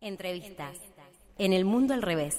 Entrevistas. En el mundo al revés.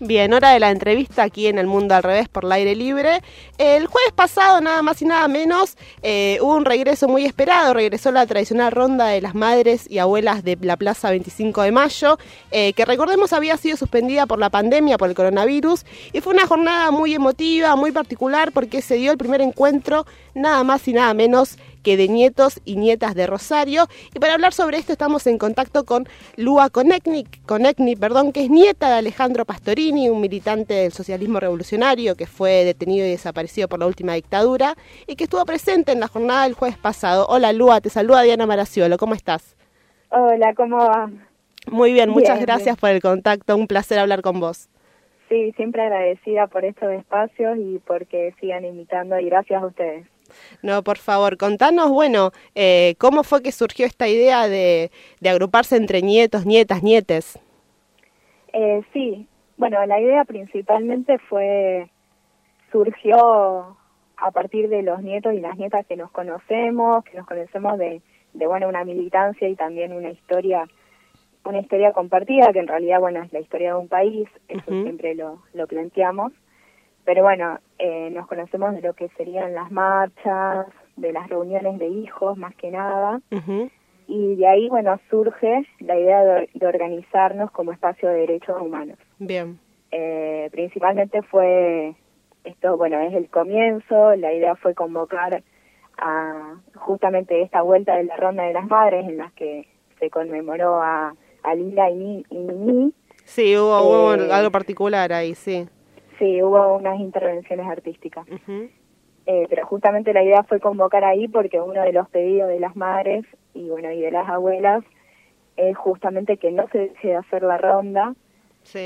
Bien, hora de la entrevista aquí en El Mundo al Revés por el aire libre. El jueves pasado, nada más y nada menos, eh, hubo un regreso muy esperado. Regresó la tradicional ronda de las madres y abuelas de la Plaza 25 de Mayo, eh, que recordemos había sido suspendida por la pandemia, por el coronavirus. Y fue una jornada muy emotiva, muy particular, porque se dio el primer encuentro, nada más y nada menos que de nietos y nietas de Rosario. Y para hablar sobre esto estamos en contacto con Lua Conecni, perdón, que es nieta de Alejandro Pastorini, un militante del socialismo revolucionario que fue detenido y desaparecido por la última dictadura y que estuvo presente en la jornada del jueves pasado. Hola Lua, te saluda Diana Maraciolo, ¿cómo estás? Hola, ¿cómo va? Muy bien, muchas gracias por el contacto, un placer hablar con vos. Sí, siempre agradecida por estos espacios y porque sigan invitando y gracias a ustedes. No, por favor, contanos, bueno, eh, ¿cómo fue que surgió esta idea de, agruparse entre nietos, nietas, nietes? Eh, sí, bueno, la idea principalmente fue, surgió a partir de los nietos y las nietas que nos conocemos, que nos conocemos de, de bueno, una militancia y también una historia una historia compartida, que en realidad, bueno, es la historia de un país, eso siempre lo, lo planteamos pero bueno, eh, nos conocemos de lo que serían las marchas, de las reuniones de hijos más que nada, y de ahí, bueno, surge la idea de, organizarnos como espacio de derechos humanos. Bien. Eh, principalmente fue, esto, bueno, es el comienzo, la idea fue convocar a justamente esta vuelta de la Ronda de las Madres en las que se conmemoró a, a Lila y, Mimi. Sí, hubo, eh, algo particular ahí, sí. Sí, hubo unas intervenciones artísticas. eh, pero justamente la idea fue convocar ahí porque uno de los pedidos de las madres y bueno y de las abuelas es justamente que no se deje de hacer la ronda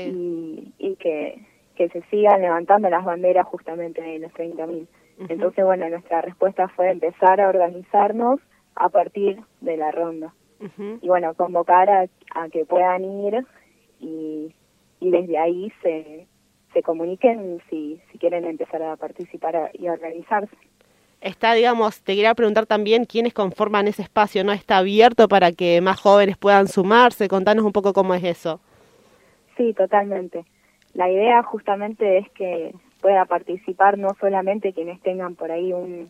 y, y que, que se sigan levantando las banderas justamente de los 30.000. Entonces, bueno, nuestra respuesta fue empezar a organizarnos a partir de la ronda. Y bueno, convocar a, a que puedan ir y, y desde ahí se, se comuniquen si, si quieren empezar a participar y a organizarse. Está, digamos, te quería preguntar también quiénes conforman ese espacio, ¿no? ¿Está abierto para que más jóvenes puedan sumarse? Contanos un poco cómo es eso. Sí, totalmente. La idea justamente es que pueda participar no solamente quienes tengan por ahí un,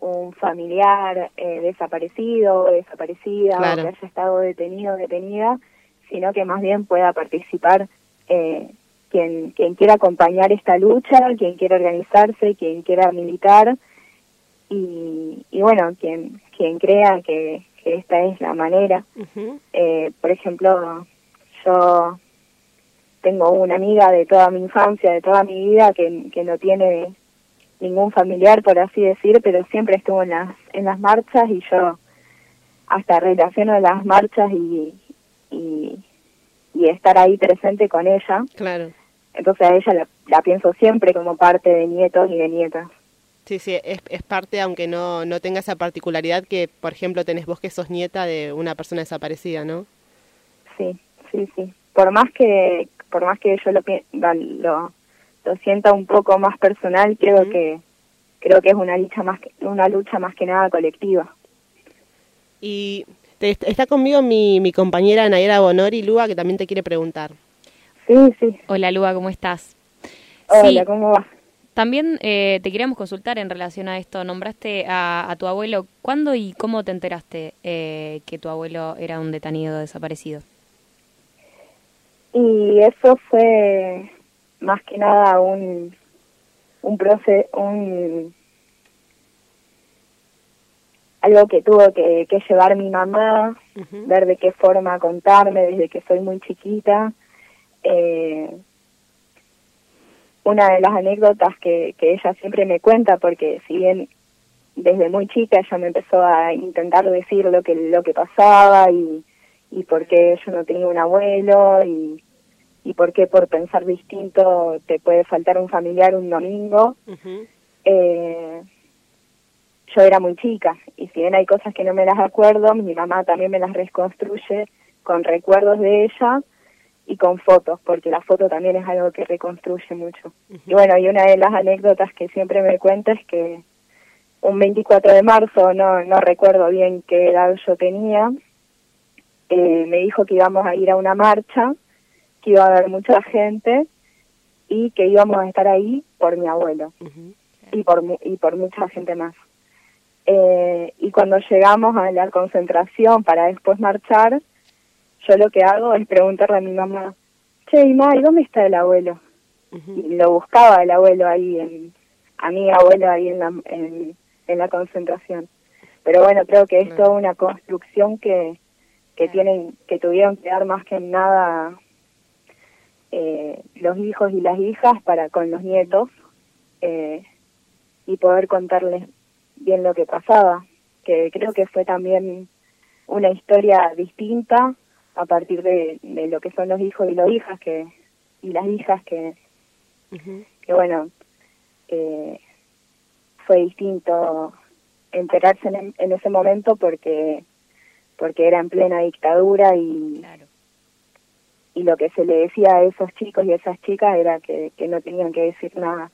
un familiar eh, desaparecido o desaparecida o que haya estado detenido o detenida, sino que más bien pueda participar eh, quien, quien quiera acompañar esta lucha, quien quiera organizarse, quien quiera militar y, y bueno, quien, quien crea que, que esta es la manera. eh, por ejemplo, yo tengo una amiga de toda mi infancia, de toda mi vida, que, que no tiene ningún familiar, por así decir, pero siempre estuvo en las, en las marchas y yo hasta relaciono las marchas y, y, y estar ahí presente con ella. Claro. Entonces a ella la, pienso siempre como parte de nietos y de nietas. Sí, sí, es, es parte, aunque no, no tenga esa particularidad que, por ejemplo, tenés vos que sos nieta de una persona desaparecida, ¿no? Sí, sí, sí. Por más que, por más que yo lo, lo, lo sienta un poco más personal, creo que creo que es una lucha más que, una lucha más que nada colectiva. Y está conmigo mi, mi compañera Nayera Bonori, Lua, que también te quiere preguntar. Sí, sí. Hola, Lua, ¿cómo estás? Hola, ¿cómo va? También eh, te queríamos consultar en relación a esto. Nombraste a, tu abuelo. ¿Cuándo y cómo te enteraste eh, que tu abuelo era un detenido desaparecido? Y eso fue más que nada un un proceso, un algo que tuvo que, llevar mi mamá, ver de qué forma contarme desde que soy muy chiquita. Eh, una de las anécdotas que, que ella siempre me cuenta, porque si bien desde muy chica ella me empezó a intentar decir lo que lo que pasaba y, y por qué yo no tenía un abuelo y, y por qué por pensar distinto te puede faltar un familiar un domingo. eh, yo era muy chica y si bien hay cosas que no me las acuerdo, mi mamá también me las reconstruye con recuerdos de ella y con fotos, porque la foto también es algo que reconstruye mucho. Y bueno, y una de las anécdotas que siempre me cuenta es que un 24 de marzo, no, no recuerdo bien qué edad yo tenía, eh, me dijo que íbamos a ir a una marcha, que iba a haber mucha gente y que íbamos a estar ahí por mi abuelo y, por, y por mucha gente más. Eh, y cuando llegamos a la concentración para después marchar, yo lo que hago es preguntarle a mi mamá, che, ma, ¿y dónde está el abuelo? Y lo buscaba el abuelo ahí, en, a mi abuelo ahí en la, en, en la concentración. Pero bueno, creo que es toda una construcción que, que tienen que tuvieron que dar más que nada eh, los hijos y las hijas para con los nietos eh, y poder contarles bien lo que pasaba que creo que fue también una historia distinta a partir de, de lo que son los hijos y las hijas que y las hijas que que bueno eh, fue distinto enterarse en, en ese momento porque porque era en plena dictadura y y lo que se le decía a esos chicos y esas chicas era que, que no tenían que decir nada.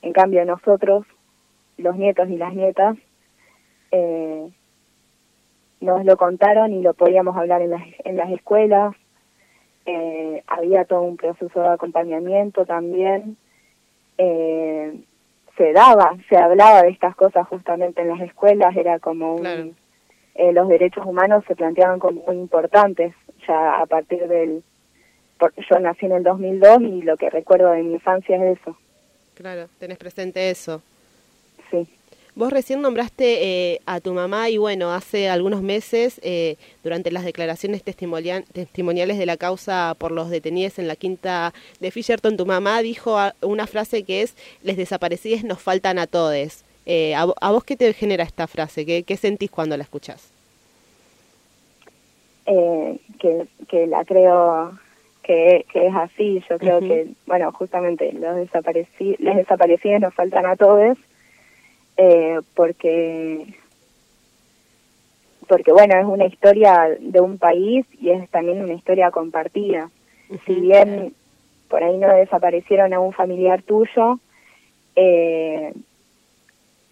En cambio nosotros, los nietos y las nietas, eh, nos lo contaron y lo podíamos hablar en las, en las escuelas. Eh, había todo un proceso de acompañamiento también. Eh, se daba, se hablaba de estas cosas justamente en las escuelas, era como un, eh, los derechos humanos se planteaban como muy importantes ya a partir del... yo nací en el 2002 y lo que recuerdo de mi infancia es eso. Claro, tenés presente eso. Vos recién nombraste eh, a tu mamá y bueno, hace algunos meses, eh, durante las declaraciones testimoniales de la causa por los detenidos en la quinta de Fisherton, tu mamá dijo una frase que es, les desaparecidos nos faltan a todos. Eh, ¿a, vos qué te genera esta frase? ¿Qué, qué sentís cuando la escuchás? Eh, que, que la creo que, que es así. Yo creo que, bueno, justamente los desaparecidos, les desaparecidos nos faltan a todos eh, porque porque bueno es una historia de un país y es también una historia compartida. Si bien por ahí no desaparecieron a un familiar tuyo eh,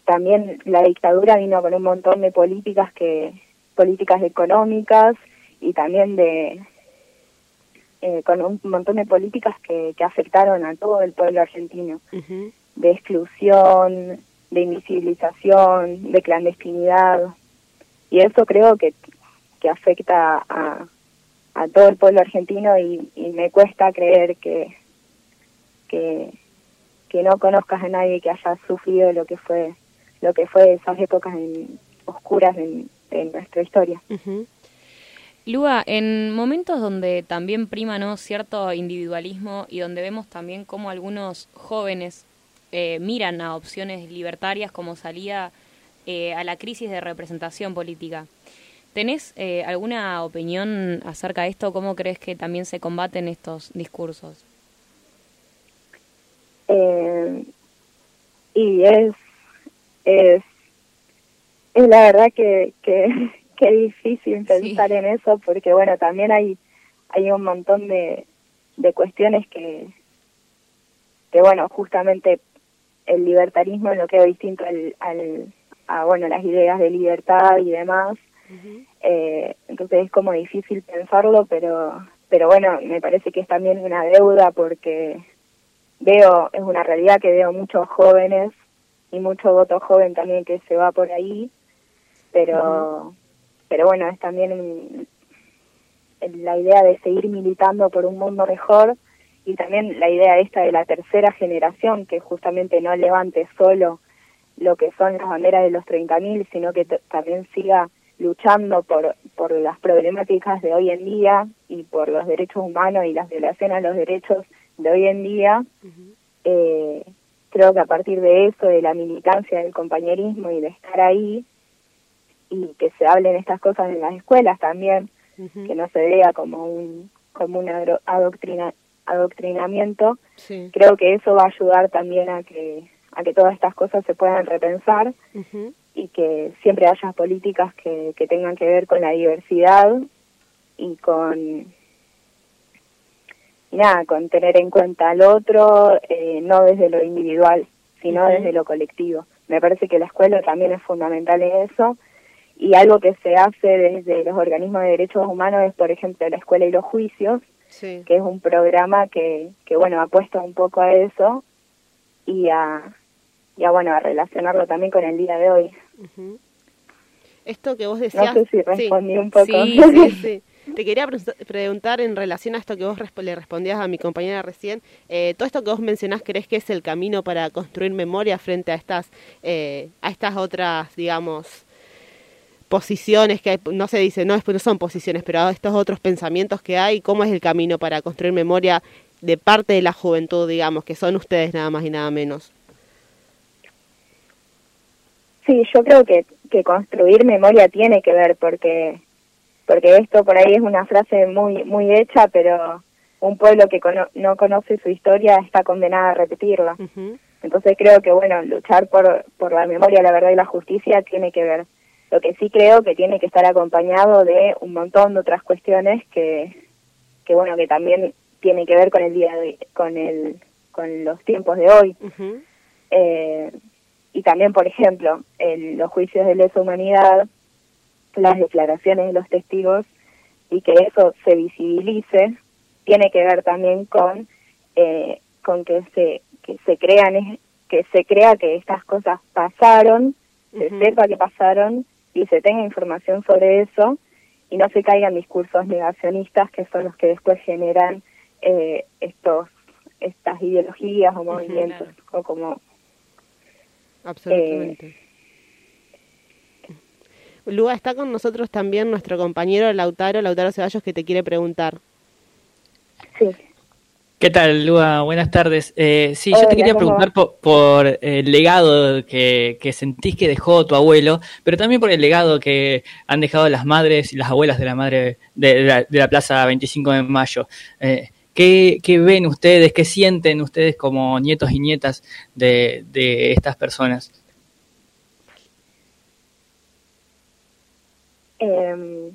también la dictadura vino con un montón de políticas que políticas económicas y también de eh, con un montón de políticas que, que afectaron a todo el pueblo argentino. De exclusión de invisibilización de clandestinidad y eso creo que que afecta a, a todo el pueblo argentino y, me cuesta creer que que no conozcas a nadie que haya sufrido lo que fue lo que fue esas épocas oscuras en, nuestra historia. Lua, en momentos donde también prima ¿no? cierto individualismo y donde vemos también cómo algunos jóvenes eh, miran a opciones libertarias como salida eh, a la crisis de representación política, ¿tenés eh, alguna opinión acerca de esto? ¿Cómo crees que también se combaten estos discursos? y es es, es la verdad que, que, que difícil pensar en eso porque bueno también hay hay un montón de, de cuestiones que que bueno justamente el libertarismo es lo que es distinto al, al a bueno las ideas de libertad y demás. Eh, entonces es como difícil pensarlo pero pero bueno me parece que es también una deuda porque veo es una realidad que veo muchos jóvenes y mucho voto joven también que se va por ahí, pero, pero bueno, es también la idea de seguir militando por un mundo mejor y también la idea esta de la tercera generación que justamente no levante solo lo que son las banderas de los 30.000, sino que también siga luchando por, por las problemáticas de hoy en día y por los derechos humanos y las violaciones a los derechos de hoy en día, eh, creo que a partir de eso, de la militancia, del compañerismo y de estar ahí, y que se hablen estas cosas en las escuelas también, que no se vea como un como un adoctrina, adoctrinamiento, creo que eso va a ayudar también a que a que todas estas cosas se puedan repensar y que siempre haya políticas que, que tengan que ver con la diversidad y con nada, con tener en cuenta al otro, eh, no desde lo individual, sino desde lo colectivo, me parece que la escuela también es fundamental en eso. Y algo que se hace desde los organismos de derechos humanos es, por ejemplo, la escuela y los juicios, que es un programa que, que, bueno, apuesta un poco a eso y a, y a, bueno, a relacionarlo también con el día de hoy. Esto que vos decías... No sé si respondí un poco. Sí, sí, Te quería preguntar en relación a esto que vos le respondías a mi compañera recién, eh, todo esto que vos mencionás, ¿crees que es el camino para construir memoria frente a estas, eh, a estas otras, digamos, posiciones que no se dice, no, no son posiciones, pero estos otros pensamientos que hay, ¿cómo es el camino para construir memoria de parte de la juventud, digamos, que son ustedes nada más y nada menos? Sí, yo creo que, que construir memoria tiene que ver porque porque esto por ahí es una frase muy muy hecha, pero un pueblo que no conoce su historia está condenado a repetirla. Entonces creo que, bueno, luchar por, por la memoria, la verdad y la justicia tiene que ver. Lo que sí creo que tiene que estar acompañado de un montón de otras cuestiones que, que bueno, que también tiene que ver con el día de con el con los tiempos de hoy. eh, y también, por ejemplo, el, los juicios de lesa humanidad, las declaraciones de los testigos y que eso se visibilice, tiene que ver también con, eh, con que se, que se crean, que se crea que estas cosas pasaron, se sepa que pasaron y se tenga información sobre eso y no se caigan discursos negacionistas que son los que después generan eh, estos estas ideologías o movimientos o como absolutamente eh, Lua, está con nosotros también nuestro compañero Lautaro, Lautaro Ceballos, que te quiere preguntar. Sí. ¿Qué tal, Lua? Buenas tardes. Eh, sí, yo te quería preguntar por, el legado que, sentís que dejó tu abuelo, pero también por el legado que han dejado las madres y las abuelas de la madre de, la, Plaza 25 de Mayo. Eh, ¿qué, ven ustedes, qué sienten ustedes como nietos y nietas de, de estas personas? Eh,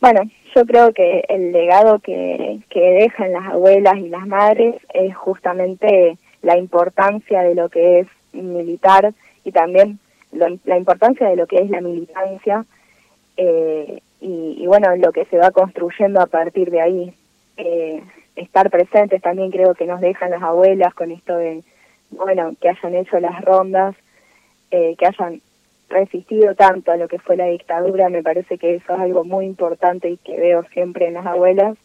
bueno, yo creo que el legado que, que dejan las abuelas y las madres es justamente la importancia de lo que es militar y también la importancia de lo que es la militancia eh, y, bueno, lo que se va construyendo a partir de ahí. Eh, estar presentes también creo que nos dejan las abuelas con esto de, bueno, que hayan hecho las rondas, eh, que hayan resistido tanto a lo que fue la dictadura, me parece que eso es algo muy importante y que veo siempre en las abuelas.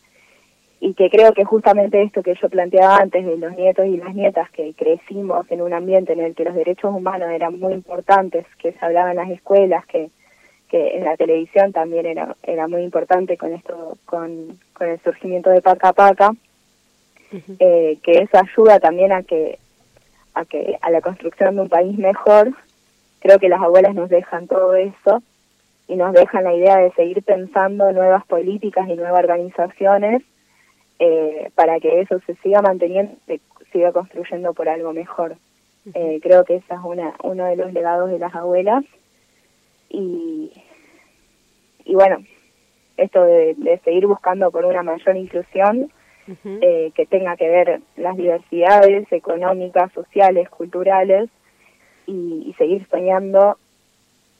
Y que creo que justamente esto que yo planteaba antes de los nietos y las nietas que crecimos en un ambiente en el que los derechos humanos eran muy importantes, que se hablaba en las escuelas, que, que en la televisión también era, era muy importante con esto, con, con el surgimiento de Paca Paca, eh, que eso ayuda también a que a que a la construcción de un país mejor creo que las abuelas nos dejan todo eso y nos dejan la idea de seguir pensando nuevas políticas y nuevas organizaciones eh, para que eso se siga manteniendo, se siga construyendo por algo mejor. Eh, creo que ese es una, uno de los legados de las abuelas. Y, y bueno, esto de, seguir buscando por una mayor inclusión eh, que tenga que ver las diversidades económicas, sociales, culturales, y, seguir soñando,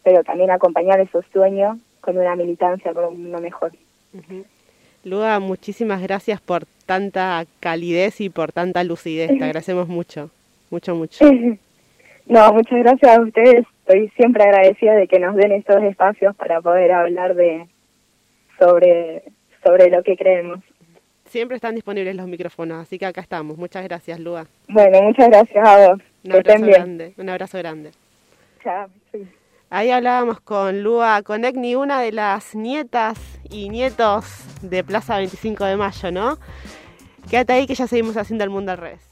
pero también acompañar esos sueños con una militancia por un mundo mejor. Uh muchísimas gracias por tanta calidez y por tanta lucidez. Te agradecemos mucho, mucho, mucho. no, muchas gracias a ustedes. Estoy siempre agradecida de que nos den estos espacios para poder hablar de sobre, sobre lo que creemos. Siempre están disponibles los micrófonos, así que acá estamos. Muchas gracias, Lua. Bueno, muchas gracias a vos. Un abrazo grande. Un abrazo grande. Chao. Ahí hablábamos con Lua Conecni, una de las nietas y nietos de Plaza 25 de Mayo, ¿no? Quédate ahí que ya seguimos haciendo el mundo al revés.